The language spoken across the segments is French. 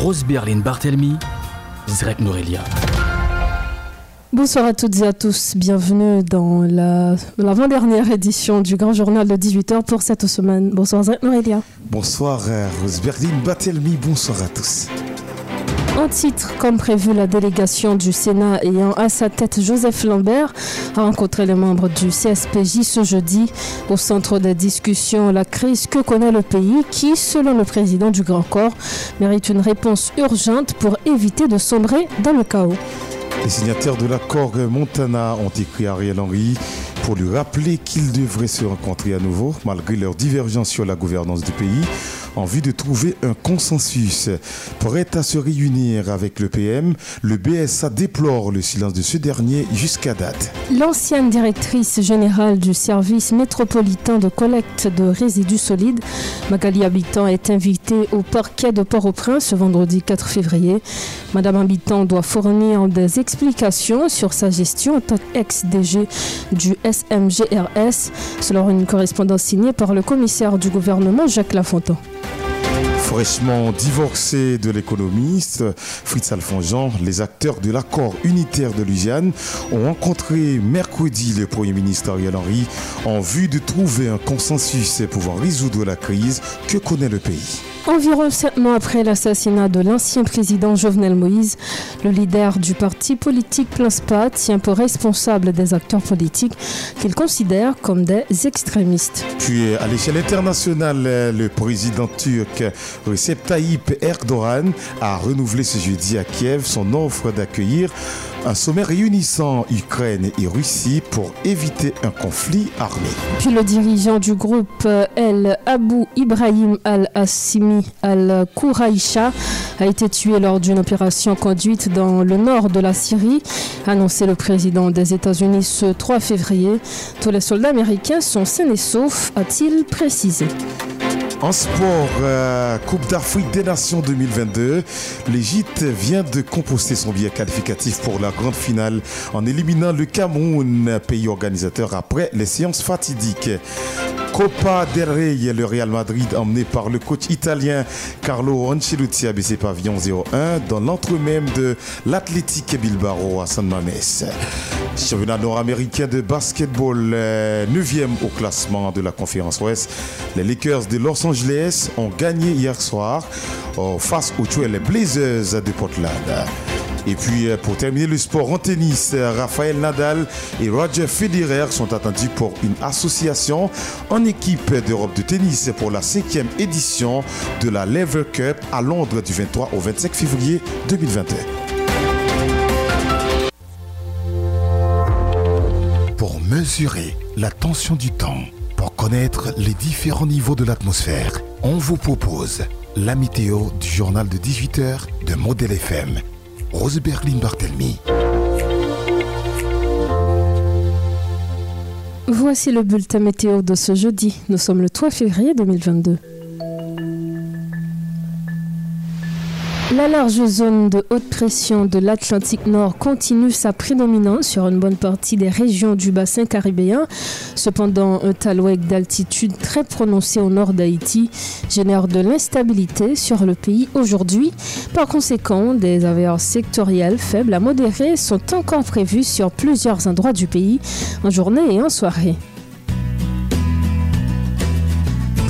Rose Berlin Barthelmy, Zrek Norelia. Bonsoir à toutes et à tous, bienvenue dans la- l'avant-dernière édition du Grand Journal de 18h pour cette semaine. Bonsoir Zrek Norelia. Bonsoir euh, Rose Berlin Batelmi, bonsoir à tous. En titre, comme prévu, la délégation du Sénat ayant à sa tête Joseph Lambert a rencontré les membres du CSPJ ce jeudi. Au centre des discussions, la crise que connaît le pays qui, selon le président du Grand Corps, mérite une réponse urgente pour éviter de sombrer dans le chaos. Les signataires de l'accord Montana ont écrit Ariel Henry pour lui rappeler qu'ils devraient se rencontrer à nouveau malgré leurs divergences sur la gouvernance du pays en vue de trouver un consensus. Prêt à se réunir avec le PM, le BSA déplore le silence de ce dernier jusqu'à date. L'ancienne directrice générale du service métropolitain de collecte de résidus solides, Magali Habitant, est invitée au parquet de Port-au-Prince ce vendredi 4 février. Madame Habitant doit fournir des explications sur sa gestion en tant qu'ex-DG du SMGRS, selon une correspondance signée par le commissaire du gouvernement Jacques Lafontaine. Fraîchement divorcé de l'économiste Fritz Alfonjean, les acteurs de l'accord unitaire de Louisiane ont rencontré mercredi le Premier ministre Ariel Henry en vue de trouver un consensus pouvant résoudre la crise que connaît le pays. Environ sept mois après l'assassinat de l'ancien président Jovenel Moïse, le leader du parti politique Planspa tient pour responsable des acteurs politiques qu'il considère comme des extrémistes. Puis à l'échelle internationale, le président turc Recep Tayyip Erdogan a renouvelé ce jeudi à Kiev son offre d'accueillir un sommet réunissant Ukraine et Russie pour éviter un conflit armé. Puis le dirigeant du groupe El Abu Ibrahim al-Assimi al-Kouraïcha a été tué lors d'une opération conduite dans le nord de la Syrie, annoncé le président des États-Unis ce 3 février. Tous les soldats américains sont sains et saufs, a-t-il précisé. En sport, euh, Coupe d'Afrique des Nations 2022, l'Égypte vient de composter son billet qualificatif pour la grande finale en éliminant le Cameroun, pays organisateur après les séances fatidiques. Copa del Rey, le Real Madrid emmené par le coach italien Carlo Ancelotti a baissé pavillon 0-1 dans l'entre-même de l'Athletic Bilbao à San Mames. Championnat nord-américain de basketball, 9e au classement de la conférence Ouest. Les Lakers de Los Angeles ont gagné hier soir euh, face aux Trail Blazers de Portland. Et puis euh, pour terminer le sport en tennis, euh, Raphaël Nadal et Roger Federer sont attendus pour une association en équipe d'Europe de tennis pour la cinquième édition de la Lever Cup à Londres du 23 au 25 février 2021. Pour mesurer la tension du temps, pour connaître les différents niveaux de l'atmosphère, on vous propose la météo du journal de 18h de Modèle FM. Rose Berlin Barthelmy. Voici le bulletin météo de ce jeudi. Nous sommes le 3 février 2022. La large zone de haute pression de l'Atlantique Nord continue sa prédominance sur une bonne partie des régions du bassin caribéen. Cependant, un talouec d'altitude très prononcé au nord d'Haïti génère de l'instabilité sur le pays aujourd'hui. Par conséquent, des averses sectorielles faibles à modérées sont encore prévues sur plusieurs endroits du pays en journée et en soirée.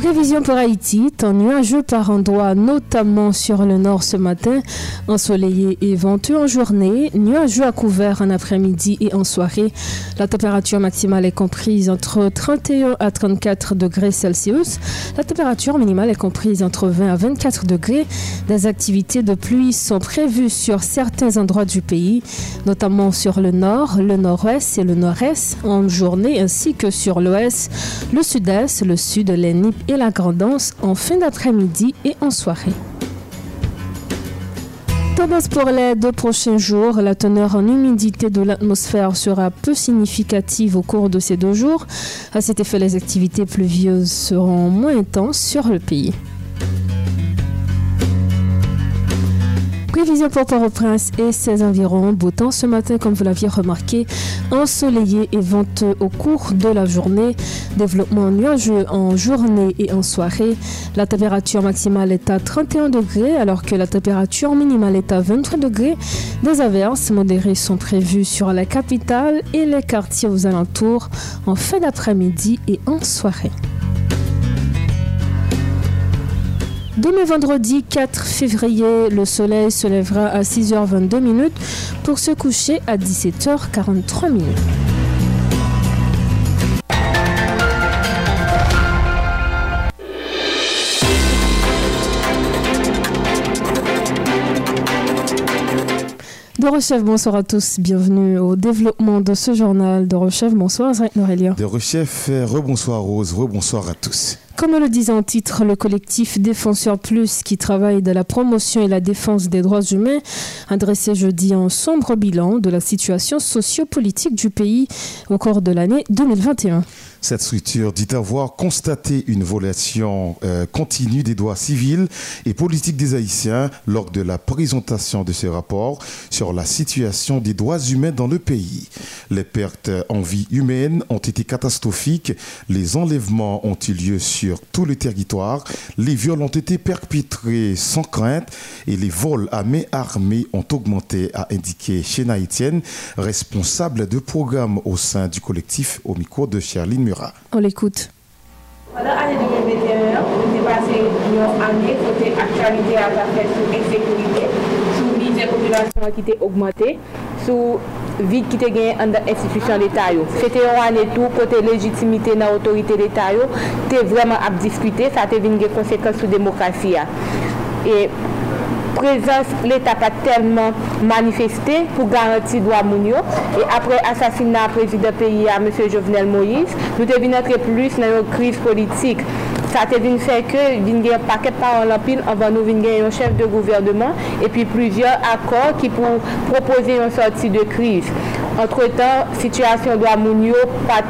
Prévision pour Haïti, temps nuageux par endroits, notamment sur le nord ce matin, ensoleillé et venteux en journée, nuageux à couvert en après-midi et en soirée. La température maximale est comprise entre 31 à 34 degrés Celsius. La température minimale est comprise entre 20 à 24 degrés. Des activités de pluie sont prévues sur certains endroits du pays, notamment sur le nord, le nord-ouest et le nord-est en journée, ainsi que sur l'ouest, le sud-est, le sud, les Nippes la Grandance en fin d'après-midi et en soirée. Tendance pour les deux prochains jours, la teneur en humidité de l'atmosphère sera peu significative au cours de ces deux jours. À cet effet, les activités pluvieuses seront moins intenses sur le pays. Prévision pour Port-au-Prince et ses environs. Beau temps ce matin, comme vous l'aviez remarqué, ensoleillé et venteux au cours de la journée. Développement nuageux en journée et en soirée. La température maximale est à 31 degrés alors que la température minimale est à 23 degrés. Des averses modérées sont prévues sur la capitale et les quartiers aux alentours en fin d'après-midi et en soirée. Demain vendredi 4 février, le soleil se lèvera à 6h22 minutes pour se coucher à 17h43 minutes. De Rechef, bonsoir à tous. Bienvenue au développement de ce journal. De Rechef, bonsoir Norélia. De Rechef, rebonsoir Rose, rebonsoir à tous. Comme le disait en titre, le collectif Défenseur Plus, qui travaille de la promotion et la défense des droits humains, a dressé jeudi un sombre bilan de la situation sociopolitique du pays au cours de l'année 2021. Cette structure dit avoir constaté une violation euh, continue des droits civils et politiques des Haïtiens lors de la présentation de ce rapport sur la situation des droits humains dans le pays. Les pertes en vie humaine ont été catastrophiques, les enlèvements ont eu lieu sur tout le territoire, les viols ont été perpétrés sans crainte et les vols à main armée ont augmenté, a indiqué Shena Etienne, responsable de programme au sein du collectif au micro de Charline Murat. On l'écoute. Pendant l'année 2021, nous avons passé une année côté actualité à la fête sur l'insécurité, sur vie vide ki te genye an dan institusyon l'Etat yo. Fete yon an etou, kote legitimite nan otorite l'Etat yo, te vreman ap diskute, sa te vin gen konsekans sou demokrasi ya. E prezans l'Etat pa telman manifesté pou garanti doa moun yo. E apre asasina prezident peyi ya, M. Jovenel Moïse, nou te vin atre plus nan yon kriz politik Sa te vin fè ke vin gen paket paran lampil anvan nou vin gen yon chef de gouvernement epi plizyon akor ki pou propose yon sorti de kriz. Entre tan, situasyon do a moun yo pat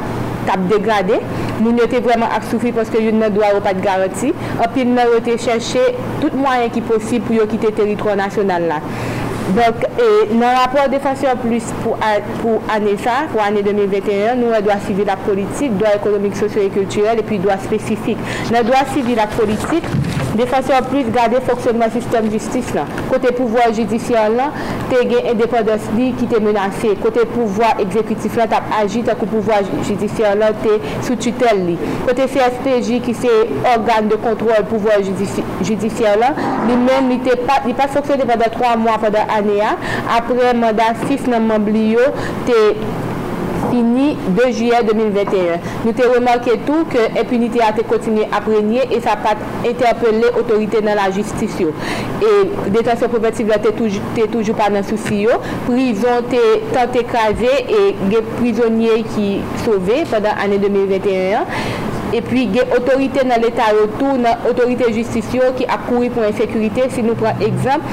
tap degradé, moun yo te vreman ak soufi poske yon nan do a ou pat garanti, anpil nan yo te chèche tout mwayen ki posib pou yo kite teritro nasyonal la. Donk, nan rapor defansyon plus pou ane sa, pou ane 2021, nou e doa sivil la politik, doa ekonomik, sosyo et kulturel, epi doa spesifik. Nan doa sivil la politik, defansyon plus gade foksyonman sistem justis la. Kote pouvoi judisyon la, te gen independens li ki te menase. Kote pouvoi ekzekutif la tap aji, ta kou pouvoi judisyon la te sou tutel li. Kote CSPJ ki se organ de kontrol pouvoi judisyon la, li men li te pa foksyonne pendant 3 mwa, pendant ane a, apre mandat 6 nan mambli yo te fini 2 juyè 2021. Nou te remarke tou ke impunite a te kontinye aprenye e sa pat interpele otorite nan la justisyon. E detansyon propertiv la te toujou pa nan souci yo. Prison te tant ekraze e gen prizonye ki sove padan ane 2021. E pi gen otorite nan l'Etat yo tou nan otorite justisyon ki akouri pou ensekurite. Si nou pran ekzamp,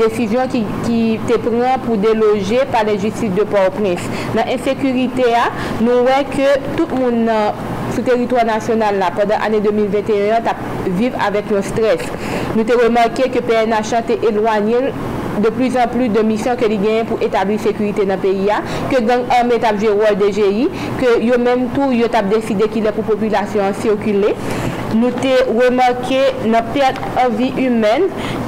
desisyon ki, ki te pran pou deloje pa de justice de Port-au-Prince. Nan ensekurite a, nou wè ke tout moun sou teritwa nasyonal la, padan ane 2021, ta viv avèk yon stres. Nou te remanke ke PNH a te elwanyel de plus an plus de misyon ke li genyen pou etabli sekurite nan peyi ya, ke gang anme tap je rol de jeyi, ke yo menm tou yo tap deside ki le pou populasyon sirkule. Nou te remarke nan perte anvi humen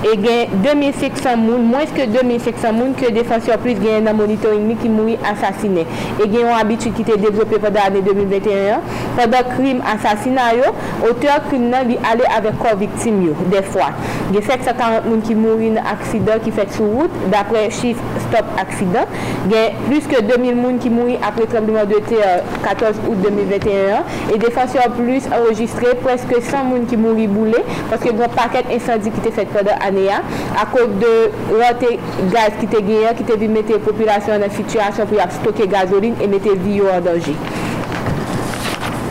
e gen 2600 moun, mwens ke 2600 moun ke defansyon plus gen nan monitoring mi ki moui asasine. E gen yon abitu ki te devlope padan ane 2021, padan krim asasina yo, oteur krim nan li ale avek kon viktim yo, defwa. Gen 740 moun ki moui nan aksida ki fet sou wout, dapre chif stop aksidan, gen plus ke 2000 moun ki mouri apre trembleman de te 14 out 2021 e defansyon plus enregistre preske 100 moun ki mouri boule paske gwen paket insandi ki te fet padan aneya a. Kote de rote gaz ki te genyen, ki te vi mette populasyon nan situasyon pou yap stoke gazoline e mette vi yo an danji.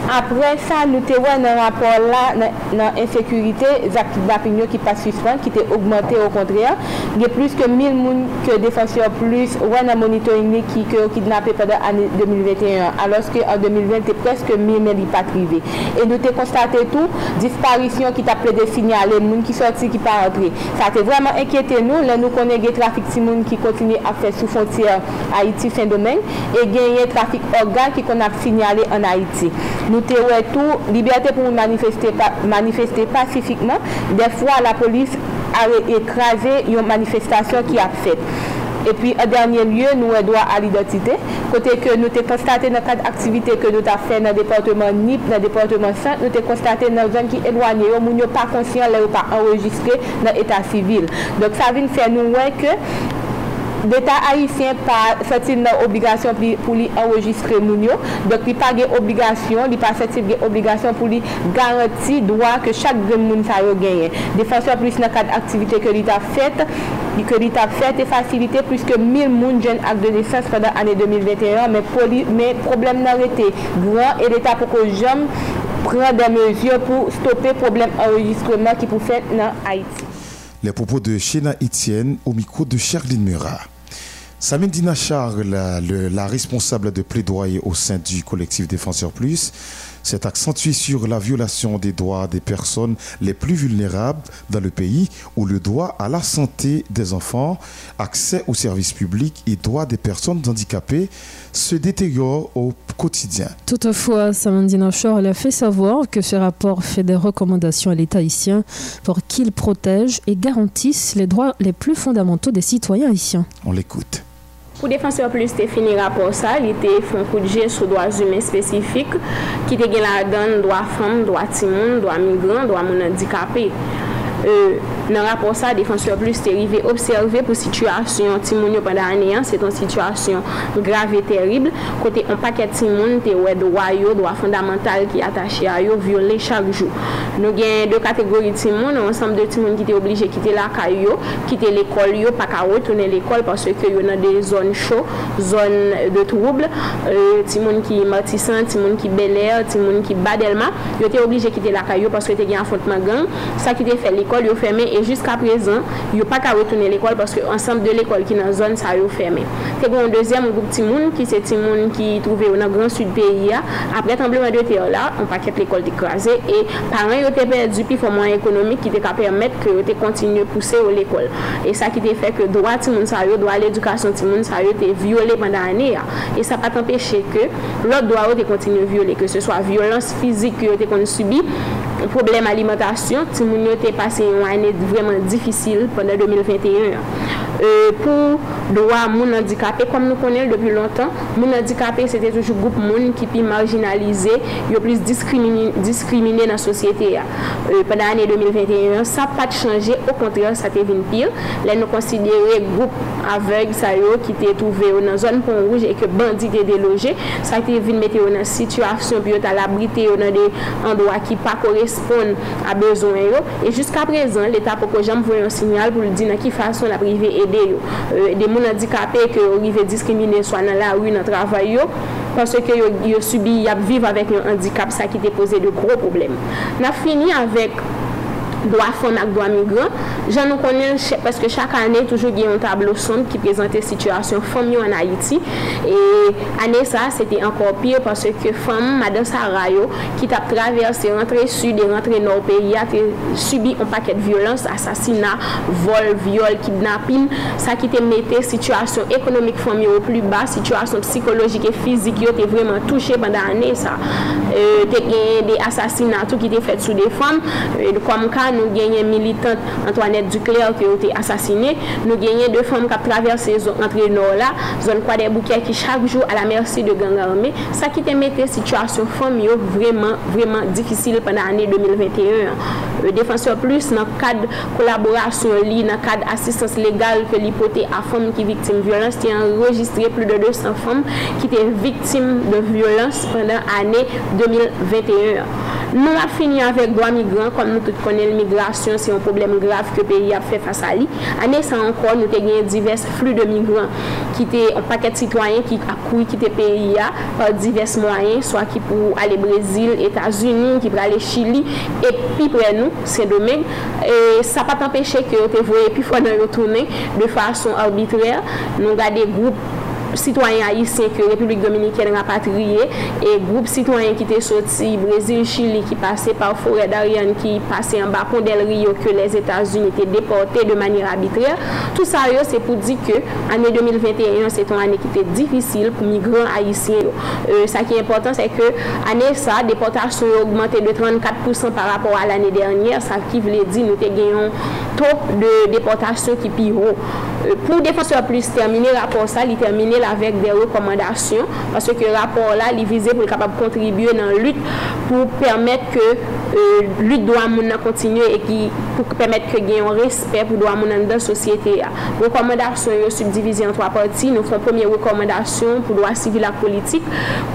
Apre sa, nou te wè nan rapor la nan, nan insekurite, zak dapinyo ki pas suspens, ki te augmente au kontryan. Ge plus ke 1000 moun ke defansyon plus wè nan monitoring li ki yo kidnapè pwede ane 2021. alos ke an 2020 te preske 1000 men li patrive. E nou te konstate tou, disparisyon ki ta ple de sinyale, moun ki sorti ki pa rentre. Sa te vreman enkyete nou, lè nou konen ge trafik si moun ki kontine a fè sou fontier Haiti fin domen, e genye trafik organ ki kon ap sinyale an Haiti. Nou nou te wè tou, libertè pou manifestè manifeste pasifikman, defwa la polis are ekraze yon manifestasyon ki ap fèt. E pi, an dernye lye, nou e doa al identite. Kote ke nou te konstate nan kat aktivite ke nou ta fè nan departement NIP, nan departement Sant, nou te konstate nan zon ki elwanye yo, moun yo pa konsyen, le yo pa enregistre nan etat sivil. Dok sa vin fè nou wè ke l'Etat Haitien pa satil nan obligasyon pou li enregistre moun yo, dok li pa gen obligasyon, li pa satil gen obligasyon pou li garanti doa ke chak gen moun sa yo genye. Defansyon plus nan kat aktivite ke li ta fet, ke li ta fet e fasilite plus ke 1000 moun jen ak de nesans padan ane 2021, men, poli, men problem nan rete. Gran, e l'Etat pou ko jom pren de mezyon pou stoppe problem enregistreman ki pou fet nan Haïti. Les propos de Sheila Etienne au micro de Charline Murat. Samindina Charles, la, responsable de plaidoyer au sein du collectif Défenseur Plus, s'est accentuée sur la violation des droits des personnes les plus vulnérables dans le pays, où le droit à la santé des enfants, accès aux services publics et droits des personnes handicapées se détériorent au quotidien. Toutefois, Samandina Charles a fait savoir que ce rapport fait des recommandations à l'État haïtien pour qu'il protège et garantisse les droits les plus fondamentaux des citoyens haïtiens. On l'écoute. Pou Defenseur plus te fini rapor sa, li te fon kouje sou doa zume spesifik ki te gen la dan doa fom, doa timoun, doa migran, doa moun andikapè. Euh, nan rapor sa, defanseur plus te rive observe pou situasyon timoun yo pandan aneyan, se ton situasyon grave terrible, kote an paket timoun te wè dowa yo, dowa fondamental ki atache a yo, viole chak jou. Nou gen de kategori timoun, ansam de timoun ki te oblije kite la ka yo, kite l'ekol yo, pa ka wotounen l'ekol, parce ke yo nan de zon chou, zon de trouble, euh, timoun ki matisan, timoun ki beler, timoun ki badelma, yo te oblije kite la ka yo, parce ke te gen afontman gang, sa ki te fè l'ekol, l'ekol yo fèmè e jiska prezan yo pa ka wetoune l'ekol paske ansanm de l'ekol ki nan zon sa yo fèmè. Te kon an dezyen moun goup ti moun ki se ti moun ki trouve yo nan gran sud peyi ya apre tembleman de te yo la an pa ket l'ekol te krasè e paran yo te perdi pi fòman ekonomik ki te ka permèt ke yo te kontinye pousse yo l'ekol. E sa ki te fe ke doa ti moun sa yo, doa l'edukasyon ti moun sa yo te viole pandan ane ya. E sa pa t'empèche ke lot doa yo te kontinye viole, ke se swa violans fizik yo te kon subi problem alimentasyon, ti moun yo te pase yon anet vreman difisil pwende 2021. E, euh, pou dowa moun andikapè, kom nou konel depi lontan, moun andikapè se te toujou goup moun ki pi marginalize, yo plis diskrimine, diskrimine nan sosyete ya. E, euh, pwende anet 2021, sa pat chanje, o kontryon sa te vin pir. Le nou konsidere goup aveg sa yo ki te touve yo nan zon pon rouge e ke bandi te deloje, sa te vin mete yo nan situasyon pi yo talabrite yo nan de andwa ki pa kore korespon a bezon yo. E jiska prezan, l'Etat pou ko jam voyon sinyal pou l'di nan ki fason la prive ede yo. E, de moun adikape ke yo rive diskrimine swa nan la ou nan travay yo, panse ke yo, yo subi yap viv avèk yon handikap sa ki te pose de gro problem. Na fini avèk doa fon ak doa migran. Jan nou konen, paske chak ane toujou gen yon tablo son ki prezante situasyon fom yo an Haiti. E ane sa, sete ankor pire paske ke fom, sa rayo, ki tap traverse, rentre sud e rentre nor peyi, a te subi an paket violans, asasina, vol, viol, kidnapin, sa ki te mette situasyon ekonomik fom yo ou pli ba, situasyon psikologik e fizik yo te vreman touche pandan ane sa. E, euh, te gen de asasina tou ki te fet sou de fom, euh, e, kom kan nou genyen militant Antoinette Duclerc ki ou te asasine, nou genyen de fom kap traverse zon entre nou la, zon kwa de bouke ki chak jou a la mersi de gang arme, sa ki te mette situasyon fom yo vreman, vreman difisil pwena ane 2021. Defensor Plus nan kad kolaborasyon li, nan kad asistans legal ke li pote a fom ki viktim violans, ti enregistre plus de 200 fom ki te viktim de violans pwena ane 2021. Nou a fini avèk doa migran, kon nou tout konen migran, migrasyon se yon problem grav ke peyi ap fe fasa li. Ane sa ankon nou te gen divers flu de migran ki te an paket sitwayen ki akoui ki te peyi ya par divers mwayen, swa ki pou ale Brezil, Etasuni, ki pou ale Chili, epi pre nou, se domen. E sa pa t'empeshe ke yo te voye pi fwa nan yo tourne de fason arbitrel, nou gade group sitwayen Haitien ke Republik Dominikèn rapatriye e group sitwayen ki te soti Brazil, Chili ki pase par Forêt d'Ariane ki pase an bakon del Rio ke les Etats-Unis te deporte de manir arbitrè. Tout sa yo se pou di ke anè 2021 se ton anè ki te difisil pou migran Haitien yo. Euh, sa ki important se ke anè sa deportasyon augmente de 34% par rapport al anè dernier sa ki vle di nou te genyon top de deportasyon ki pi ho. Pou defanse plus termine rapor sa, li termine la vek de rekomandasyon, paske rapor la li vize pou kapab kontribye nan lut pou permette ke euh, lut do a moun nan kontinye e ki pou ki pemet ke gen yon respet pou do a moun nan dan sosyete ya. Rekomendasyon yo subdivize an 3 parti, nou fon premier rekomendasyon pou do a sivil ak politik,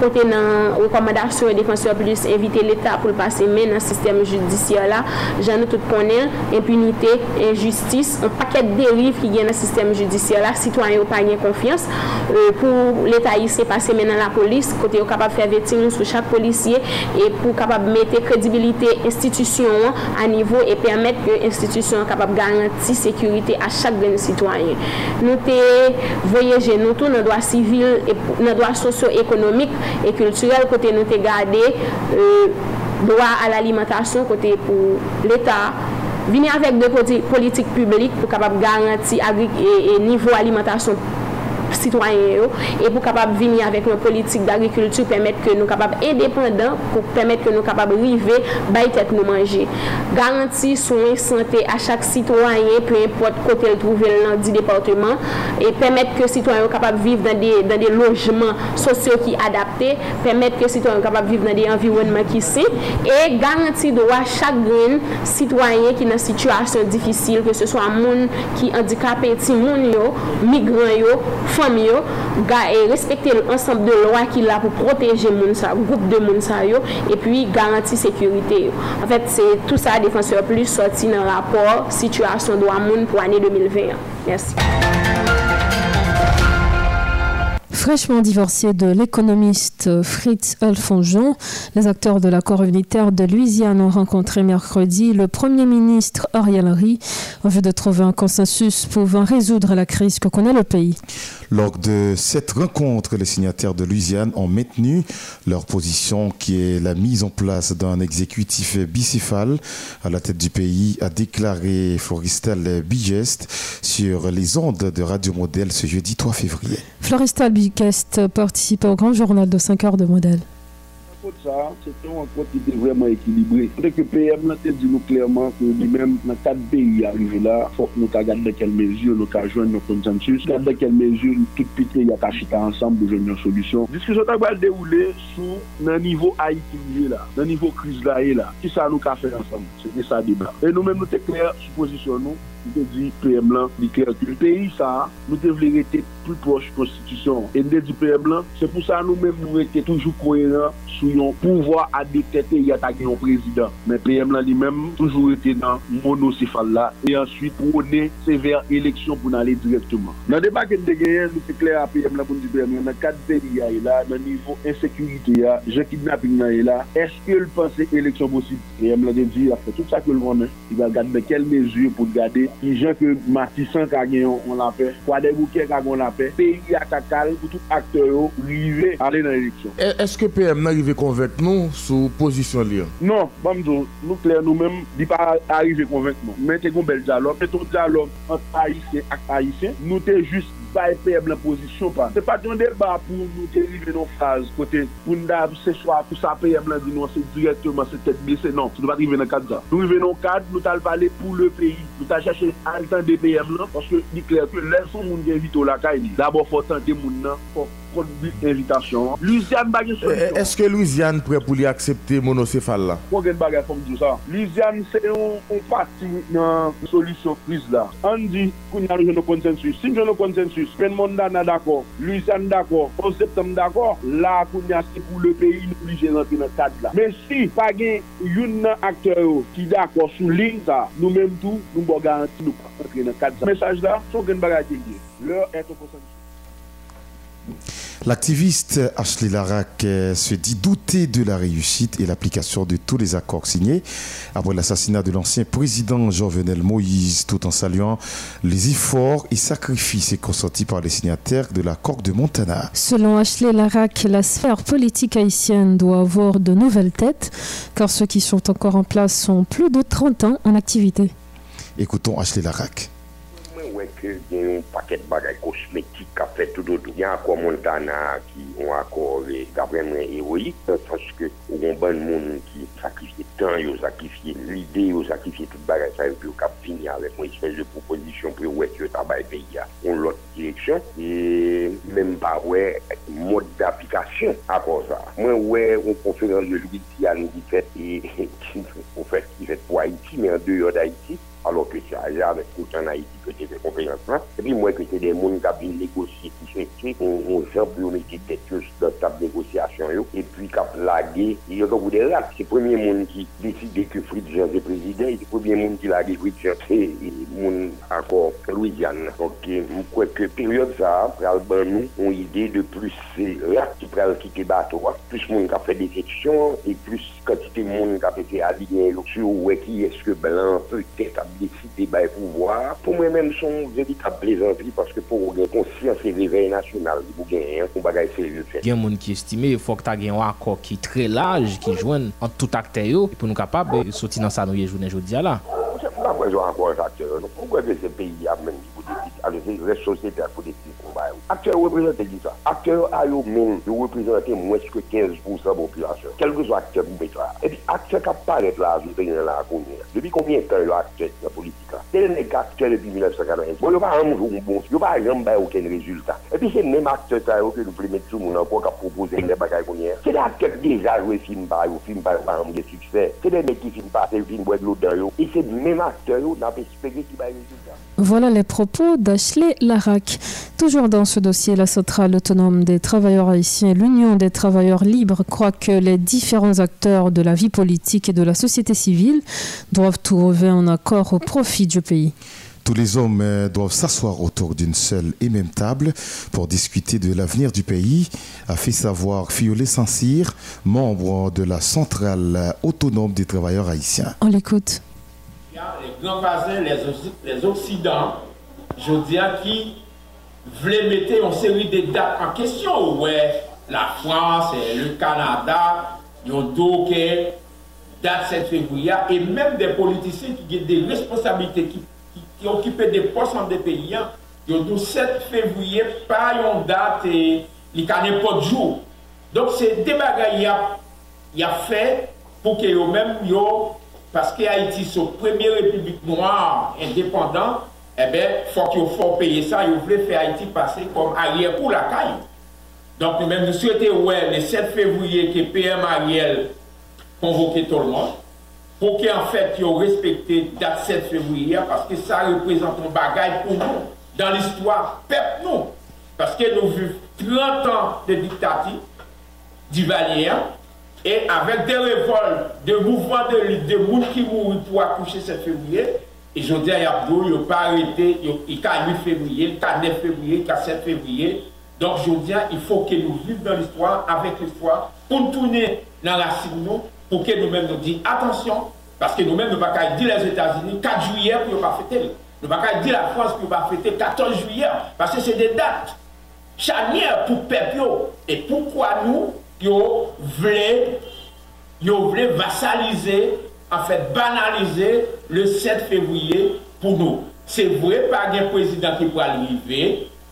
kote nan rekomendasyon defansyon plus evite l'Etat pou l'pase men nan sistem judisyon la, jan nou tout konen, impunite, injustis, an paket deriv ki gen nan sistem judisyon la, sitwanyo ou pa gen konfians, euh, pou l'Etat yi se pase men nan la polis, kote yo kapab fè vetin sou chak polisye, e pou kapab mette kredibilite liye institisyon a nivou e permèt ke institisyon kapap garanti sekurite a chak gen sitwanyen. Nou te voyeje nou tou nan doa sivil, nan doa sosyo-ekonomik e kulturel kote nou te gade euh, doa al alimentasyon kote pou l'Etat vini avèk de politik publik pou kapap garanti agrik e, e nivou alimentasyon sitwanyen yo, e pou kapab vini avèk nou politik d'agrikultur, pèmèt ke nou kapab indépendant, pou pèmèt ke nou kapab rive, bay tèt nou manje. Garanti souen sante a chak sitwanyen, pou import kote l trouvel nan di departement, e pèmèt ke sitwanyen yo kapab vive dan de, dan de lojman sosyo ki adapte, pèmèt ke sitwanyen yo kapab vive nan de environman ki se, e garanti do a chak gren sitwanyen ki nan situasyon difisil, ke se swa moun ki handikapè ti moun yo, migran yo, fè et respecter l'ensemble de lois qu'il a pour protéger le groupe de moun et puis garantir sécurité. En fait, c'est tout ça défenseur plus sorti dans le rapport situation de moun pour l'année 2020. Merci. Fraîchement divorcé de l'économiste Fritz Alfonjon, les acteurs de l'accord unitaire de Louisiane ont rencontré mercredi le Premier ministre Ariel Henry en vue de trouver un consensus pouvant résoudre la crise que connaît le pays. Lors de cette rencontre, les signataires de Louisiane ont maintenu leur position qui est la mise en place d'un exécutif bicéphale à la tête du pays, a déclaré Floristal Bigest sur les ondes de Radio Modèle ce jeudi 3 février. Floristal Bigest participe au grand journal de 5 heures de Modèle. renkote sa, se te renkote ki te vreman ekilibre. Pwede ke PM la te di nou klerman ki di men nan kat beyi arive la, fok nou ka gade de kel mezur, nou ka jwen nou konsensus, gade de kel mezur, tout pite ya ka chita ansam pou jwen yon solisyon. Diskisyon ta gwa deroule sou nan nivou Haiti liye la, nan nivou kriz la e la, ki sa nou ka fè ansam, se de sa deba. E nou men nou te kler sou posisyon nou, nou te di PM lan li kler ke peyi sa, nou te vle rete plus proche konstitusyon. E nou te di PM lan, se pou sa nou men nou rete toujou koheran sou yon pouvoi a dektete yatake yon prezident. Men PM lan li men toujou rete nan monosifal la e answit pou one sever eleksyon pou nan le direktman. Nan deba ken de genyen, nou te kler a PM lan pou nou di PM lan, nan kat deri ya e la, nan nivou ensekurite ya, jen kidnapping nan e la, eske l panse eleksyon posib? PM lan de di, a fe tout sa ke l wane, i va gade de kel mezur pou gade E ki jan ke matisan ka genyon on la pe, kwa de bouke ka kon la pe, peyi akakal pou tout akte yo rive ale nan eleksyon. E, eske PM nan rive konvek nou sou posisyon li an? Non, bamdo, nou kler nou men di pa arrive konvek nou. Men te kon bel diyalog, te ton diyalog an Haitien ak Haitien, nou te just bay peb e la pozisyon pa. Se pa ton deba pou nou te rive nou faz kote pou nou da se chwa pou sa peb la di nou se direktman se tet bese nan. Se nou va rive nan kad za. Nou rive nan kad nou tal vale pou le peyi. Nou tal chache al tan de peb la paske di kler ke lè son moun gen vito la ka e li. Dabo fò tante moun nan fò Louisiane bagay solisyon. Eske Louisiane pre pou li aksepte monocefal la? Kwa gen bagay fom di sa? Louisiane se yon pati nan solisyon kriz la. An di koun nan joun nou konsensus. Sin joun nou konsensus, pen moun dan nan d'akor, Louisiane d'akor, konseptem d'akor, la koun nan se pou le peyi nou li jenante nan kad la. Men si bagay yon nan akter yo ki d'akor sou lin sa, nou menm tou nou bo garanti nou pa kontre nan kad sa. Mesaj la, son gen bagay te di. Lè eto konsensus. L'activiste Ashley Larac euh, se dit douter de la réussite et l'application de tous les accords signés après l'assassinat de l'ancien président Jovenel Moïse, tout en saluant les efforts et sacrifices consentis par les signataires de l'accord de Montana. Selon Ashley Larac, la sphère politique haïtienne doit avoir de nouvelles têtes, car ceux qui sont encore en place sont plus de 30 ans en activité. Écoutons Ashley Larac. mwen ke gen yon paket bagay kosmetik ka fe tout do do. Gen akwa Montana ki yon akor e, ga vremen heroik, saske yon ban moun ki sakrifye tan, yo sakrifye lide, yo sakrifye tout bagay sa yon pi yo kap fini avèk. Mwen espèche de proposisyon pou yo wèk yo tabay pe ya. On lot direksyon, e menm pa wè mod d'aplikasyon akor sa. Mwen wè yon konferans de l'Ouid ki an nou di fèt, e ki fèt pou Haiti, men an deyo d'Haiti, alors que c'est avec tout en Haïti que c'était conférence là. Et puis moi que c'est des gens qui ont négocié, qui écrits, on gens pour mettre tête dans table de négociation et puis qui ont lagué. Et il y a beaucoup de là, c'est le premier monde qui décide que Fritz Jean est président, et le premier monde qui lague Fritz Jean, c'est monde encore Louisiane. Donc je crois que période ça, pour nous une idée de plus là qui peut quitter le bateau, plus de monde qui a fait des sections et plus quantité de monde qui a fait aligner sur qui est-ce que blanc deside bay pouvoar, pou mwen menm son veditab plezantri, paske pou gen konsyans e revey nasyonal, pou gen yon kon bagay serye fè. Gen moun ki estime, fòk ta gen wakò ki tre laj, ki jwen an tout akte yo, pou nou kapab soti nan sa nou ye jounen jodi ala. Mwen mwen jwa akò an akte yo, nou pou mwen ve se peyi ap menm di pou. Même alors c'est la société à côté de combat. Acteur représente qui ça Acteur a eu même représente moins que 15% de la population. Quel que soit acteur vous mettez Et puis acteur qui apparaît là, je vais dans la commune. Depuis combien de temps il a acteur dans la politique Tel n'est qu'acteur depuis 1990. Bon, il n'y a pas un jour bon, il n'y a pas jamais aucun résultat. Et puis c'est le même acteur que nous voulons mettre tout le qui proposer des bagages C'est des acteurs qui déjà joué film par film par exemple de succès. C'est des mecs qui filment pas, c'est film bois de l'eau dans Et c'est le même acteur, on a espéré qu'il va résultat. Voilà les propos d'Ashley Larac. Toujours dans ce dossier, la centrale autonome des travailleurs haïtiens et l'Union des travailleurs libres croient que les différents acteurs de la vie politique et de la société civile doivent trouver un accord au profit du pays. Tous les hommes euh, doivent s'asseoir autour d'une seule et même table pour discuter de l'avenir du pays, a fait savoir Fiolet Saint-Cyr, membre de la centrale autonome des travailleurs haïtiens. On l'écoute. Américains, les grands voisins, les, Occidents, je dis à qui voulaient mettre en série des dates en question. Ouais, la France, et le Canada, ils ont dit euh, date 7 février, et même des politiciens qui ont des responsabilités, qui, qui, qui occupent des postes en des pays, ils ont dit 7 février, pas une date, et ils ne pas de jour. Donc c'est des bagailles qu'il a, y a fait pour que eux-mêmes, parce que Haïti, c'est la première république noire indépendante, eh bien, faut qu'il faut payer ça, ils voulaient faire Haïti passer comme arrière pour la caille. Donc nous-mêmes, nous souhaitons, le 7 février, que PM Ariel convoquer tout le monde pour qu'en fait, ils respecté la date 7 février parce que ça représente un bagage pour nous dans l'histoire, peuple nous. Parce que nous vivons 30 ans de dictature d'Ivalien et avec des révoltes, des mouvements de lutte, des gens qui mourent pour accoucher 7 février. Et je dis à Yabdou, il n'a pas arrêté, il y a 8 février, il y a 9 février, il y a 7 février. Donc je dis, il faut que nous vivions dans l'histoire, avec l'histoire, pour tourner dans la nous pour que nous-mêmes nous disions attention, parce que nous-mêmes, nous ne pouvons pas dire les États-Unis 4 juillet pour ne pas fêter. Nous ne pouvons pas dire la France pour ne pas fêter 14 juillet, parce que c'est des dates charnières pour peuple. Et pourquoi nous, yo vle, yo vle vassalize, an fèt banalize le 7 fevriye pou nou. Se vwe pa gen prezident ki pou alrive,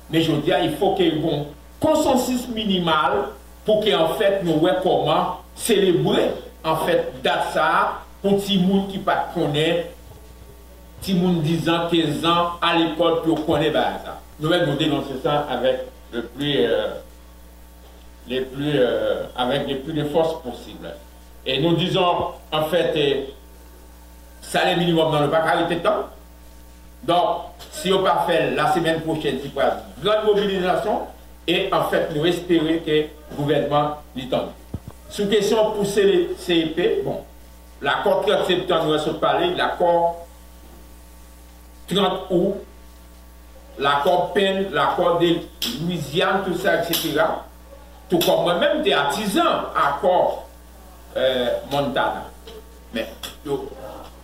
men jo diya, il fò ke yon konsensus minimal pou ke an fèt nou wè koman celebre an fèt dat sa pou ti moun ki pa konen, ti moun 10 an, 15 an, an l'ekol pou konen ba sa. Nou wè nou denonse sa avèk le pli... Euh, les plus, euh, avec les plus de force possibles. Et nous disons, en fait, ça le minimum dans le bac de temps. Donc, si on pas fait la semaine prochaine, il y a une grande mobilisation, et en fait, nous espérons que le gouvernement l'étend. Sous question pousser les CIP, bon, l'accord 30 septembre, nous avons parlé, l'accord 30 août, l'accord PEN, l'accord de Louisiane, tout ça, etc. Tout kon mwen menm de atizan akor euh, Montana. Men, yo,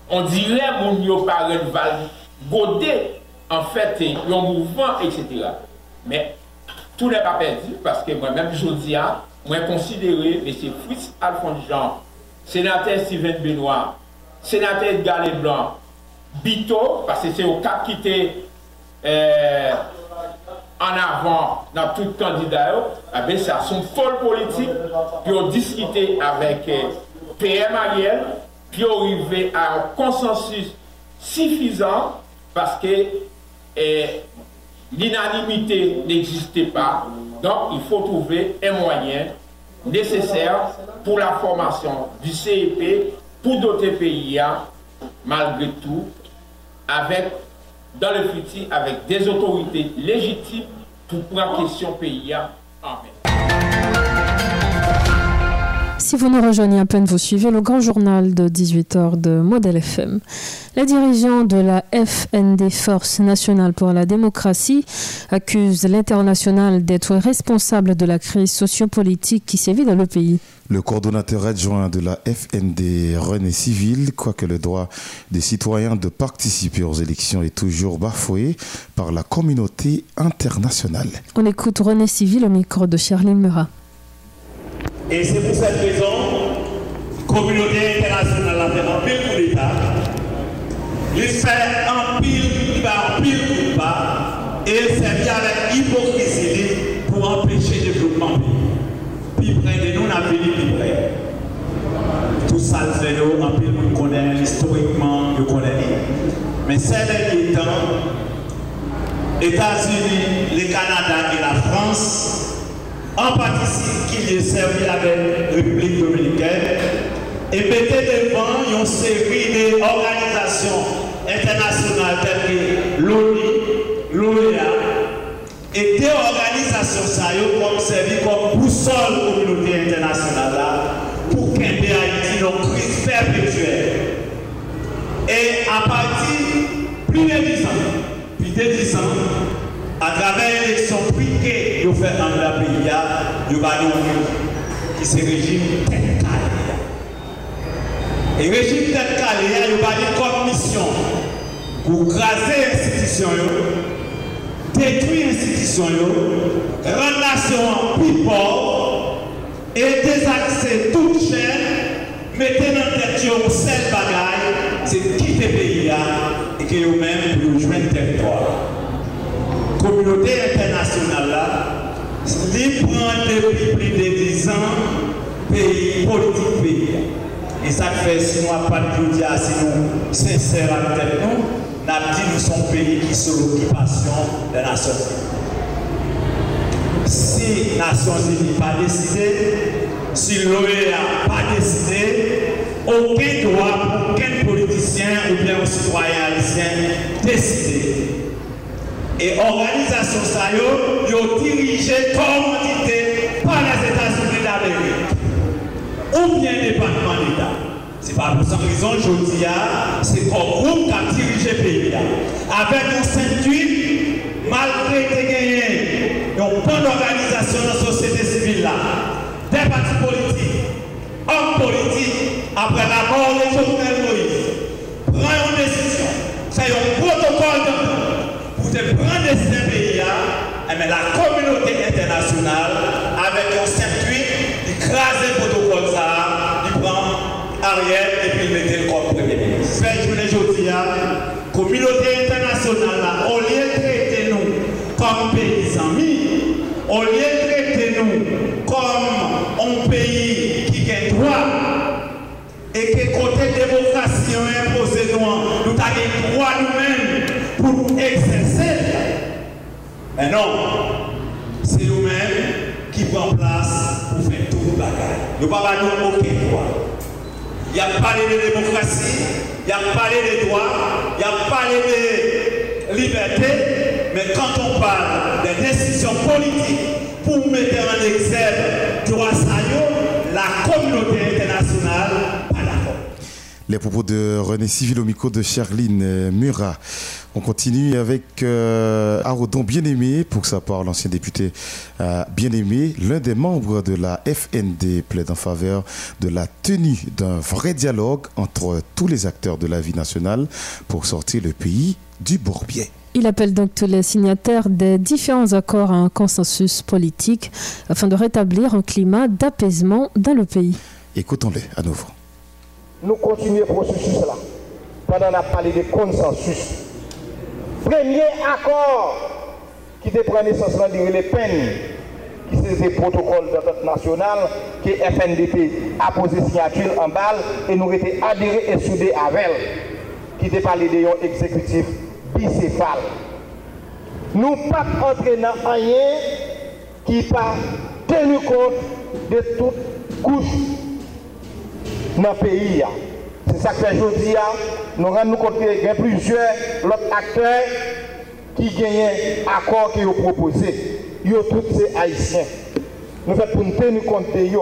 on dire moun yo paren val gode, an fète, yon mouvment, etc. Men, tout lè pa perdi, paske mwen menm jodi a, mwen konsidere, mwen se Fritz Alphonse Jean, senatè Steven Benoit, senatè Edgar Leblanc, Bito, paske se yo kap kite, eee, euh, en avant dans tout candidat, eh bien, ça son folle politique, qui ont discuté avec euh, PM Ariel, ont arrivé à un consensus suffisant parce que euh, l'inanimité n'existait pas. Donc, il faut trouver un moyen nécessaire pour la formation du CEP pour d'autres pays, hein, malgré tout, avec, dans le futur, avec des autorités légitimes pour prendre question pays. Hein. Si vous nous rejoignez à peine, vous suivez le grand journal de 18h de Modèle FM. Les dirigeants de la FND Force nationale pour la démocratie accusent l'international d'être responsable de la crise sociopolitique qui sévit dans le pays. Le coordonnateur adjoint de la FND René Civil croit que le droit des citoyens de participer aux élections est toujours bafoué par la communauté internationale. On écoute René Civil au micro de Charline Murat. Et c'est pour cette raison, communauté internationale a fait un pile coup d'État, il fait un pile, en pile coup de pas, et il servit avec hypocrisie pour empêcher le développement Puis près de nous, on a venu plus près. Tout ça, le fait nous, en pile, nous connaissons historiquement, nous connaissons. Mais ces derniers temps, États-Unis, le Canada et la France en partie qui est servi la République dominicaine et mettez devant une série d'organisations internationales telles que l'ONU, l'OEA et des organisations ça comme servi comme boussole communauté internationale pour qu'un Haïti une crise perpétuelle. Et à partir de 10 ans, plus de 10 ans, à travers l'élection privée nous faisons dans le nous allons qui c'est le régime tête. Et le régime tête calé, nous allons comme mission pour craser l'institution, détruire l'institution, rendre la nation en plus pauvre et désaxer toute chaîne, mettre dans le tête une seule bagaille, c'est quitter le pays et que nous-mêmes il prend depuis plus de 10 ans pays politique pays. Et ça fait si pas de dire si nous sincères avec nous, nous avons dit nous sommes pays qui sont l'occupation des Nations Unies. Si Unies n'ont pas décidé, si l'OEA pas décidé, aucun droit pour aucun politicien ou bien citoyen haïtien décider et organisation ça yo, dirigé commandité par les États-Unis d'Amérique ou bien département d'État. C'est pas pour cette raison, je dis, c'est comme groupe qui a dirigé le pays. Avec un ceinture, malgré que gagné une bonne organisation dans la société civile, des partis politiques, hommes politiques, après la mort de Jovenel Moïse, prend une décision, c'est un protocole de de prendre ce pays, mais la communauté internationale, avec un circuit, écrase le protocole ça, il prend arrière et puis il met le comme premier ministre. je vous dis, la communauté internationale, là, au lieu traiter nous comme pays amis, au lieu de traiter nous comme un pays qui a droit, et que côté démocratie imposé Mais non, c'est nous-mêmes qui prend place pour faire tout le bagage. Nous ne pas nous aucun droit. Il a parlé de démocratie, il a parlé des droits, il a parlé de liberté, mais quand on parle des décisions politiques pour mettre en exergue droit la communauté internationale pas d'accord. Les propos de René Civil de Charline Murat. On continue avec euh, Arodon Bien-Aimé. Pour sa part, l'ancien député euh, Bien-Aimé, l'un des membres de la FND, plaide en faveur de la tenue d'un vrai dialogue entre tous les acteurs de la vie nationale pour sortir le pays du bourbier. Il appelle donc tous les signataires des différents accords à un consensus politique afin de rétablir un climat d'apaisement dans le pays. Écoutons-les à nouveau. Nous continuons le processus là. Pendant qu'on a parlé de consensus premier accord qui te prend naissance dans les peines, qui c'est le protocole d'entente nationale que FNDP a posé signature en balle et nous avons adhérés et soudés avec elle, qui te parlé de exécutif bicéphale. Nous pas entrer dans rien qui pas tenu compte de toute couche dans le pays. C'est ça que fait aujourd'hui, nous rendons compte qu'il y a plusieurs autres acteurs qui gagnent l'accord qui ont proposé. Ils sont tous ces haïtiens. Nous faisons pour nous tenir compte de eux.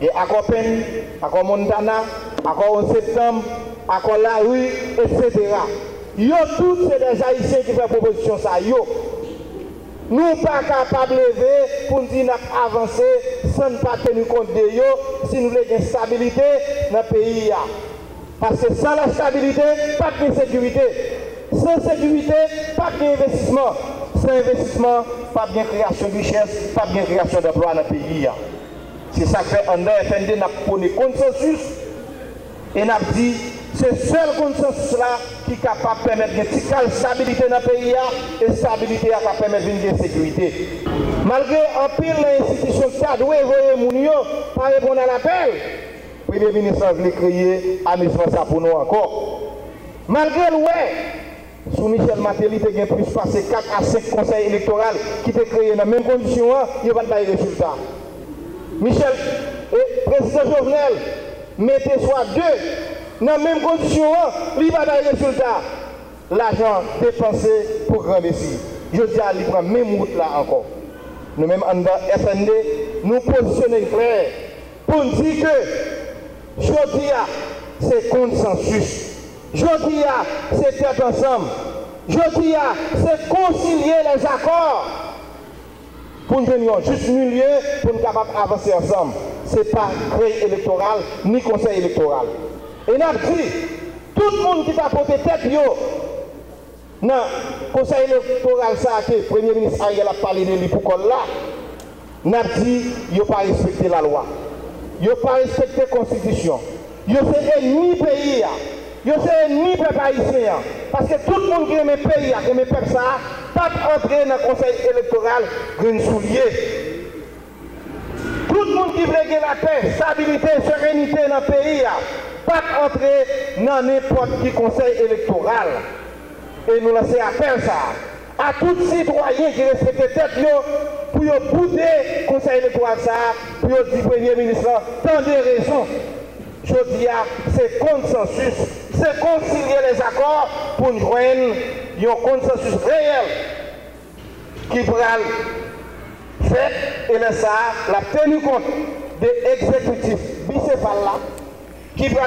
Et accord PEN, accord Montana, accord 11 septembre, accord la rue, etc. Sont tous des haïtiens qui font proposition ça. Yo. Nous ne sommes pas capables de lever pour nous dire avancer sans ne pas tenir compte de eux si nous voulons une stabilité dans le pays. Parce que sans la stabilité, pas de sécurité. Sans sécurité, pas d'investissement. Sans investissement, pas de création de richesse, pas de création d'emploi dans le pays. C'est ça que fait en FND, nous avons consensus et avons dit c'est ce seul consensus là qui est capable de permettre une stabilité dans le pays et stabilité qui permettre une sécurité. Malgré un pile l'institution qui a doué voyer pas répondre à l'appel, le Premier ministre a créer amusement ça pour nous encore. Malgré le sous Michel Matéli, il y a plus passé 4 à 5 conseils électoraux qui étaient créés dans la même condition, il n'y a pas de résultat. Michel, et président Jovenel, mettez soit deux dans la même condition, il n'y a pas de résultat. L'argent dépensé pour grand messie. Je dis à prendre même route là encore. Nous-mêmes, en FND, nous positionnons clair pour dire que Jodia, c'est consensus. Jodia, c'est être ensemble. Jodia, c'est concilier les accords pour nous venir juste milieu pour nous capables d'avancer ensemble. Ce n'est pas créé électoral ni conseil électoral. Et nous avons dit, tout le monde qui va porter tête, yo, non, conseil électoral, ça, que le Premier ministre Ariel a parlé de lui pour là, nous avons dit, il n'a pas respecté la loi ils n'ont pas respecté la Constitution. Ils sont ennemis pays. Ils sont ennemis peuple haïtien. Parce que tout le monde qui aime le pays, qui aime le peuple, ça, pas entrer dans le conseil électoral. Tout le monde qui veut la paix, stabilité, sérénité dans le pays, pas entrer dans n'importe quel conseil électoral. Et nous laisser appel ça à tous les citoyens qui respectent tête pour bouder le conseil électoral ça, pour dire Premier ministre, tant de raisons. Je dis, c'est consensus, c'est concilier les accords pour nous joindre un consensus réel qui pourra faire et là ça, la tenue compte des exécutifs bicéphales là, qui va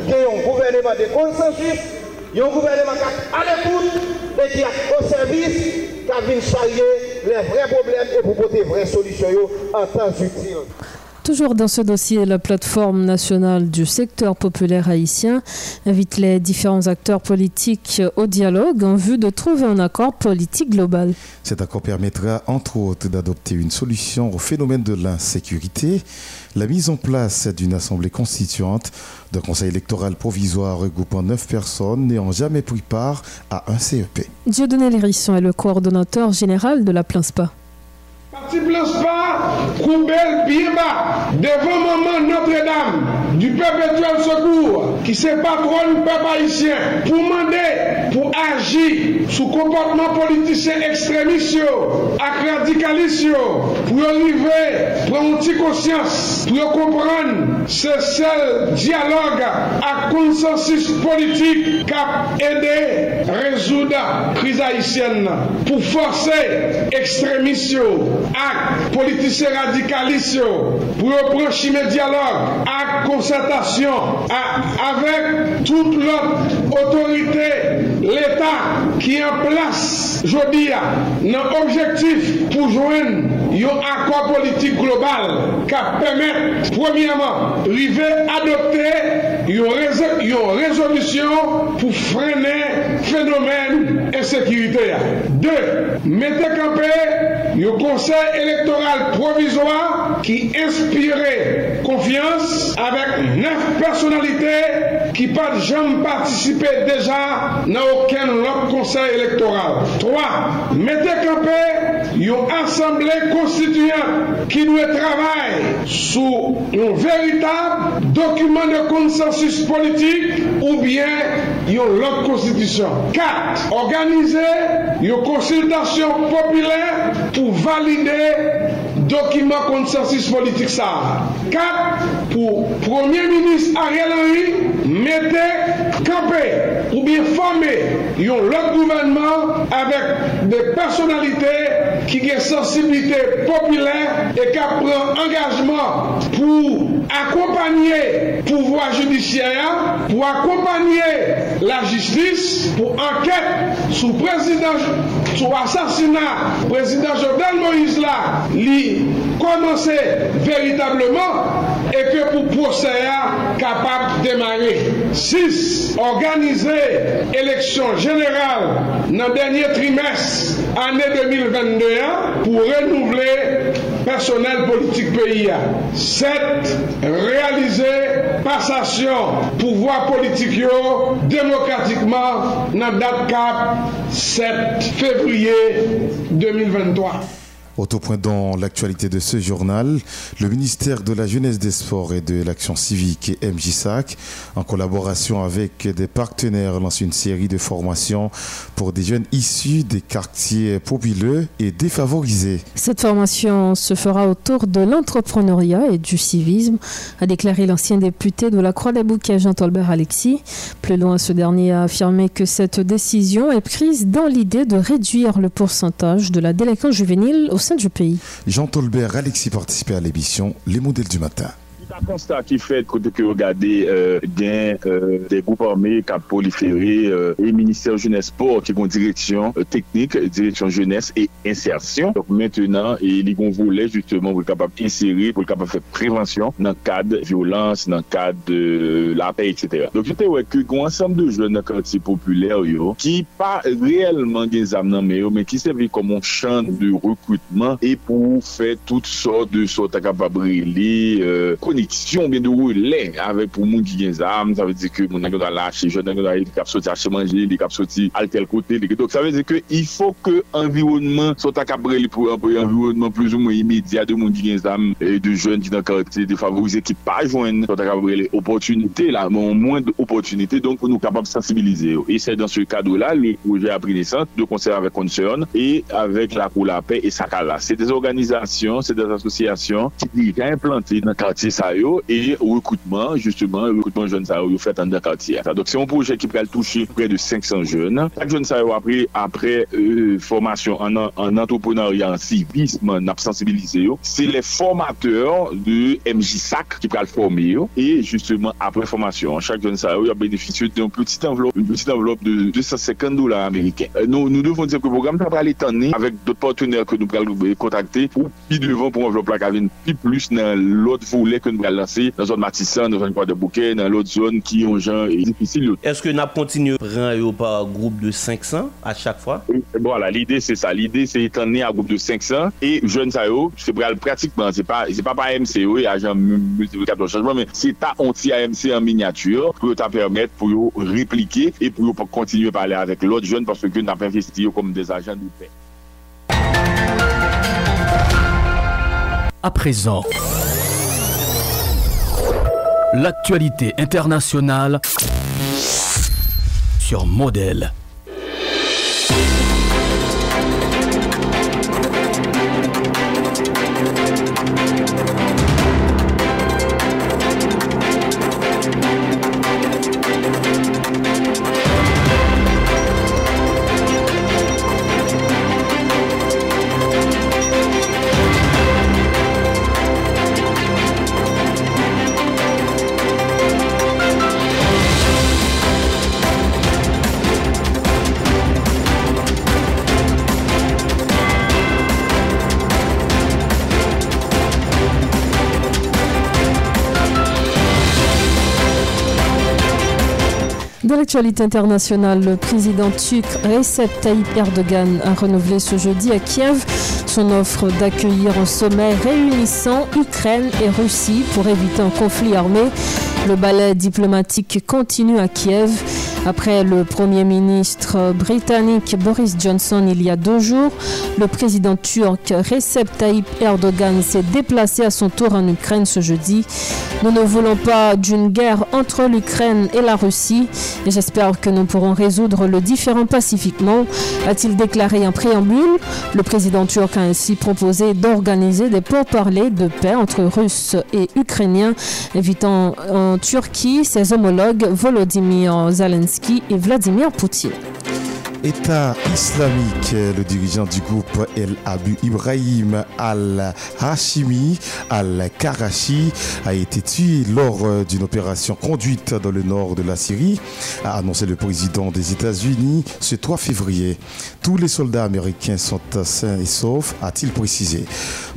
gagner un gouvernement de consensus un gouvernement qui est à l'écoute et qui est au service, qui a vu charrier les vrais problèmes et pour porter les vraies solutions en temps utile. Toujours dans ce dossier, la plateforme nationale du secteur populaire haïtien invite les différents acteurs politiques au dialogue en vue de trouver un accord politique global. Cet accord permettra entre autres d'adopter une solution au phénomène de l'insécurité, la mise en place d'une assemblée constituante, d'un conseil électoral provisoire regroupant neuf personnes n'ayant jamais pris part à un CEP. Dieudonné Lérisson est le coordonnateur général de la PLANSPA. Parti Blanche-Pas, Koubel, Biéba, devant maman Notre-Dame, du perpétuel secours, qui se patronne peuple haïtien, pour demander, pour agir sous comportement politicien extrémiste, ak radicaliste, pour arriver, pour une petite conscience, pour comprendre ce seul dialogue à consensus politique qui aider à résoudre la crise haïtienne, pour forcer extrémistes ak politise radikalisyon pou yo prochime diyalog ak konsentasyon avek tout lot otorite l'Etat ki an plas jodi ya nan objektif pou jwen yon akwa politik global ka pemet premiyaman rive adopte yon rezolusyon pou frene fenomen ensekirite ya. De, mette kampe yo konsey elektoral provisoa ki inspire konfians avek nef personalite ki pa jom partisipe deja nan oken lop konsey elektoral. 3. Mete kapè yon asemble konstituyant ki nou e travay sou yon veritab dokumen de konsensus politik ou bien yon lop konstitusyon. 4. Organize yon konsultasyon popilè pou valide dokiman konsensus politik sa. Kat, pou Premier Ministre Ariel Henry mette, kampe, ou bien fome yon lot gouvernement avek de personalite ki gen sensibilite popilè e ka pren engajman pou akompanye pouvoi judisyaya, pou akompanye la jistis, pou anket sou prezident sou asasina prezident Jodel Moïse la li komanse veritableman epi pou proseya kapap demare. 6. Organize eleksyon general nan denye trimes ane 2021 pou renouvle personel politik peyi ya. 7. Realize pasasyon pouvoi politik yo demokratikman nan dat kap 7 fevriye 2023. Autre point dans l'actualité de ce journal, le ministère de la Jeunesse des Sports et de l'Action civique et MJSAC, en collaboration avec des partenaires, lance une série de formations pour des jeunes issus des quartiers populeux et défavorisés. Cette formation se fera autour de l'entrepreneuriat et du civisme, a déclaré l'ancien député de la Croix-des-Bouquets, Jean-Tolbert Alexis. Plus loin, ce dernier a affirmé que cette décision est prise dans l'idée de réduire le pourcentage de la délinquance juvénile au sein du pays. Jean Tolbert, Alexis participait à l'émission Les modèles du matin. Sa konsta ki fet kote ki yo gade euh, gen euh, de goup arme kap prolifere euh, e minister jeunesse sport ki kon direksyon euh, teknik, direksyon jeunesse e insersyon. Donk mentenan, li kon vole justement pou kapap inseri, pou kapap fe prevensyon nan kade violans, nan kade euh, la pey, etc. Donk jete wè ki kon ansam de joun nan kante populer yo, ki pa reelman gen zam nan me yo, men ki sevi komon chan de rekrutman e pou fe tout sort de sort akapabri li konik euh, toutes sortes de sortes capables de euh, connexion bien de relais avec pour moun qui gen âme ça veut dire que moun doit lâcher jeune doit aller cap sortir acheter manger les cap sortir à tel côté. Donc ça veut dire que il faut que environnement soit capable pour un environnement plus ou moins immédiat de moun qui gen âme et de jeunes qui dans quartier défavorisés qui pas joindre soit capable les opportunités là mais moins d'opportunités donc pour nous capable de sensibiliser. Et c'est dans ce cadre là le projet a pris naissance de concert avec Concern et avec la Cour la paix et Sakala. C'est des organisations c'est des associations qui sont implantées dans le ça et recrutement, justement, recrutement jeunes ça fait dans le quartier. Donc, c'est un projet qui peut toucher près de 500 jeunes. Chaque jeune ça après, après euh, formation en, en entrepreneuriat, en civisme, en sensibilisé, c'est les formateurs de MJSAC le former. Et justement, après formation, chaque jeune ça a bénéficié d'une petite enveloppe, une petite enveloppe de 250 dollars américains. Euh, nous, nous devons dire que le programme va aller avec d'autres partenaires que nous pouvons contacter pour plus devant pour enveloppe la cabine, plus plus dans l'autre volet que nous allons lancer dans zone Matissan, dans zone de Bouquet, dans l'autre zone qui ont gens difficile. Est-ce que nous continuons prendre par groupe de 500 à chaque fois? Oui, voilà, l'idée c'est ça. L'idée c'est d'étendre à groupe de 500 et jeunes ça c'est pratiquement, c'est pas, c'est pas par AMC, oui, agent multiplicateur de changement, mais c'est ta anti-AMC en miniature pour te permettre pour répliquer et pour continuer à parler avec l'autre jeune parce que nous avons investi comme des agents de paix. À présent. L'actualité internationale sur Modèle. L'actualité le président turc Recep Tayyip Erdogan a renouvelé ce jeudi à Kiev son offre d'accueillir un sommet réunissant Ukraine et Russie pour éviter un conflit armé. Le ballet diplomatique continue à Kiev. Après le Premier ministre britannique Boris Johnson il y a deux jours, le président turc Recep Tayyip Erdogan s'est déplacé à son tour en Ukraine ce jeudi. Nous ne voulons pas d'une guerre entre l'Ukraine et la Russie et j'espère que nous pourrons résoudre le différend pacifiquement, a-t-il déclaré en préambule. Le président turc a ainsi proposé d'organiser des pourparlers de paix entre Russes et Ukrainiens, invitant en Turquie ses homologues Volodymyr Zelensky et Vladimir Poutine. État islamique, le dirigeant du groupe El Abu Ibrahim al-Hashimi al-Karachi a été tué lors d'une opération conduite dans le nord de la Syrie, a annoncé le président des États-Unis ce 3 février. Tous les soldats américains sont sains et saufs, a-t-il précisé.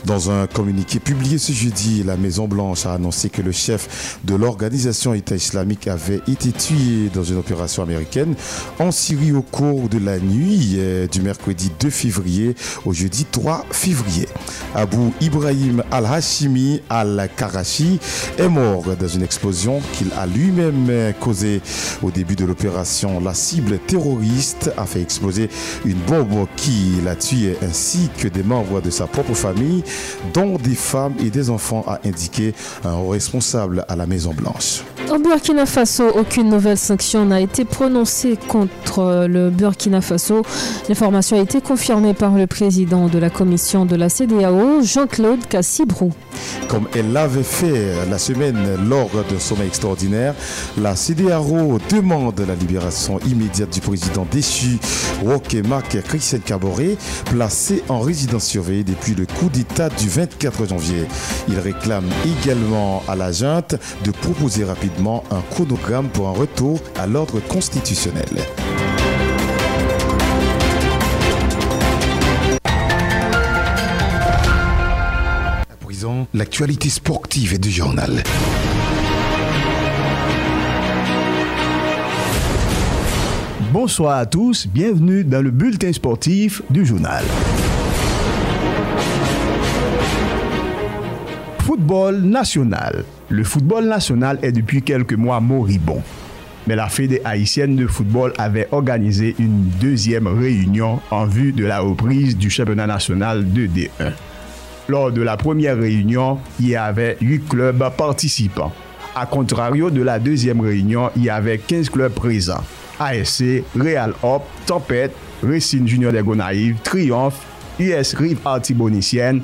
Dans un communiqué publié ce jeudi, la Maison-Blanche a annoncé que le chef de l'organisation État islamique avait été tué dans une opération américaine en Syrie au cours de la nuit euh, du mercredi 2 février au jeudi 3 février. Abu Ibrahim al-Hashimi al-Karachi est mort dans une explosion qu'il a lui-même causée au début de l'opération. La cible terroriste a fait exploser une bombe qui l'a tué ainsi que des membres de sa propre famille dont des femmes et des enfants, a indiqué un responsable à la Maison-Blanche. Au Burkina Faso, aucune nouvelle sanction n'a été prononcée contre le Burkina L'information a été confirmée par le président de la commission de la CDAO, Jean-Claude Cassibrou. Comme elle l'avait fait la semaine lors d'un sommet extraordinaire, la CDAO demande la libération immédiate du président déchu, Roque Marc Christian Caboret, placé en résidence surveillée depuis le coup d'État du 24 janvier. Il réclame également à la junte de proposer rapidement un chronogramme pour un retour à l'ordre constitutionnel. L'actualité sportive et du journal. Bonsoir à tous, bienvenue dans le bulletin sportif du journal. Football national. Le football national est depuis quelques mois moribond. Mais la Fédé haïtienne de football avait organisé une deuxième réunion en vue de la reprise du championnat national de D1. lors de la première réunion, il y avait 8 clubs participants. A contrario de la deuxième réunion, il y avait 15 clubs présents. ASC, Real Hop, Tempête, Racine Junior des Gonaïves, Triomphe, US Rive Artibonicienne,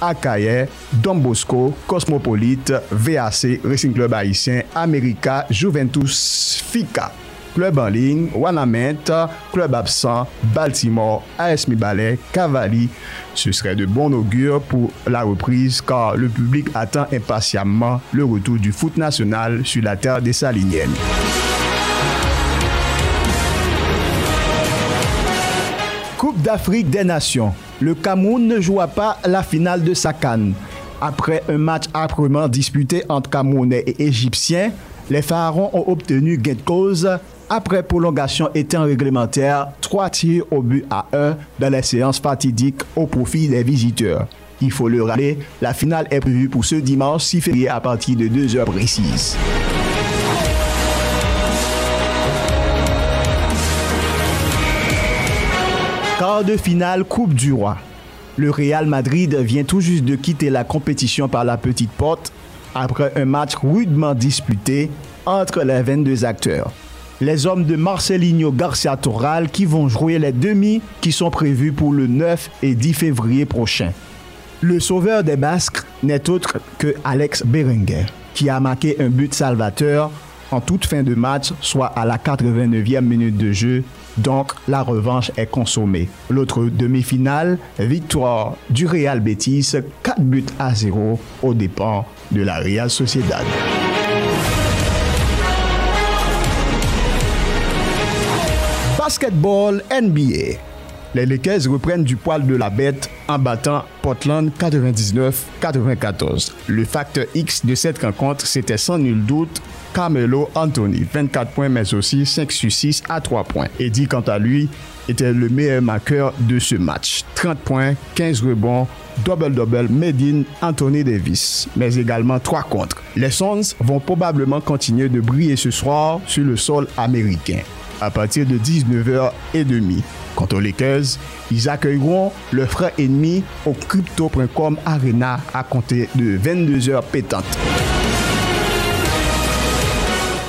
Akaye, Don Bosco, Cosmopolite, VAC, Racing Club Haïtien, America, Juventus, FICA. Club en ligne, Club absent, Baltimore, AS Mibalais, Cavalli. Ce serait de bon augure pour la reprise car le public attend impatiemment le retour du foot national sur la terre des Saliniennes. Coupe d'Afrique des Nations. Le Cameroun ne joua pas la finale de sa canne. Après un match âprement disputé entre Camerounais et Égyptiens, les Pharaons ont obtenu gain de cause après prolongation et temps réglementaire, 3 tirs au but à 1 dans les séances fatidiques au profit des visiteurs. Il faut le rappeler, la finale est prévue pour ce dimanche 6 février à partir de 2 heures précises. Quart de finale Coupe du Roi. Le Real Madrid vient tout juste de quitter la compétition par la petite porte après un match rudement disputé entre les 22 acteurs. Les hommes de Marcelinho Garcia Toral qui vont jouer les demi qui sont prévus pour le 9 et 10 février prochain. Le sauveur des Basques n'est autre que Alex Berenguer, qui a marqué un but salvateur en toute fin de match, soit à la 89e minute de jeu. Donc, la revanche est consommée. L'autre demi-finale, victoire du Real Betis, 4 buts à 0 aux dépens de la Real Sociedad. Basketball NBA. Les Lakers reprennent du poil de la bête en battant Portland 99-94. Le facteur X de cette rencontre, c'était sans nul doute Carmelo Anthony, 24 points mais aussi 5 sur 6 à 3 points. Eddie, quant à lui, était le meilleur marqueur de ce match. 30 points, 15 rebonds, double-double Medine Anthony Davis, mais également 3 contre. Les Suns vont probablement continuer de briller ce soir sur le sol américain à partir de 19h30. Quant aux Lakers, ils accueilleront le frère ennemi au crypto.com Arena à compter de 22h pétantes.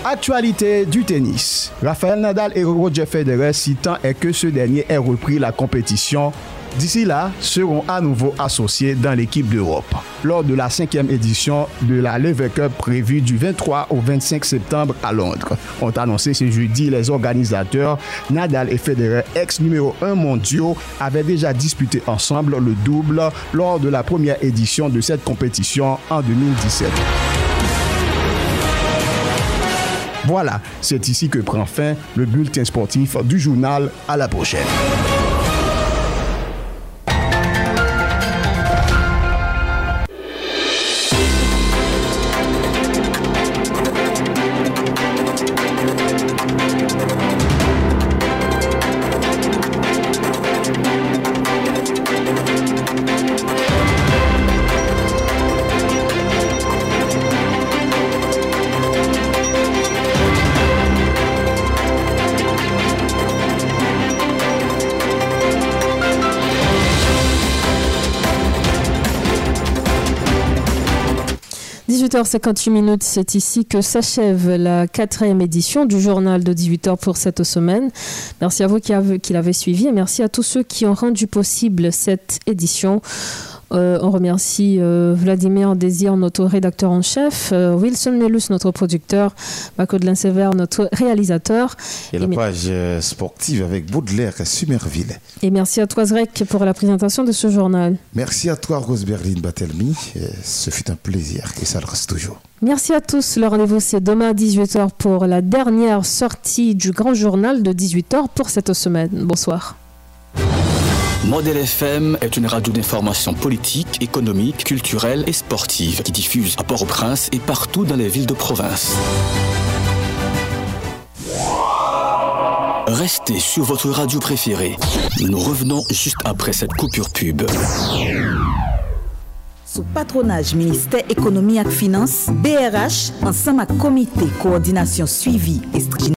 Actualité du tennis. Rafael Nadal et Roger Federer si tant est que ce dernier ait repris la compétition D'ici là, seront à nouveau associés dans l'équipe d'Europe. Lors de la cinquième édition de la Lever Cup prévue du 23 au 25 septembre à Londres, ont annoncé ce jeudi les organisateurs Nadal et Federer, ex numéro 1 mondiaux, avaient déjà disputé ensemble le double lors de la première édition de cette compétition en 2017. Voilà, c'est ici que prend fin le bulletin sportif du journal. À la prochaine. 18h58 minutes, c'est ici que s'achève la quatrième édition du journal de 18h pour cette semaine. Merci à vous qui, qui l'avez suivi et merci à tous ceux qui ont rendu possible cette édition. Euh, on remercie euh, Vladimir Désir, notre rédacteur en chef, euh, Wilson Nelus, notre producteur, Marco de Linsever, notre réalisateur. Et, la page sportive avec Baudelaire et Sumerville. Et merci à toi, Zrek, pour la présentation de ce journal. Merci à toi, Rose Berlin Batelmi. Ce fut un plaisir et ça le reste toujours. Merci à tous. Le rendez-vous, c'est demain à 18h pour la dernière sortie du grand journal de 18h pour cette semaine. Bonsoir. Modèle FM est une radio d'information politique, économique, culturelle et sportive qui diffuse à Port-au-Prince et partout dans les villes de province. Restez sur votre radio préférée. Nous revenons juste après cette coupure pub. Sous patronage ministère économie et finance, BRH, ensemble à comité coordination suivi et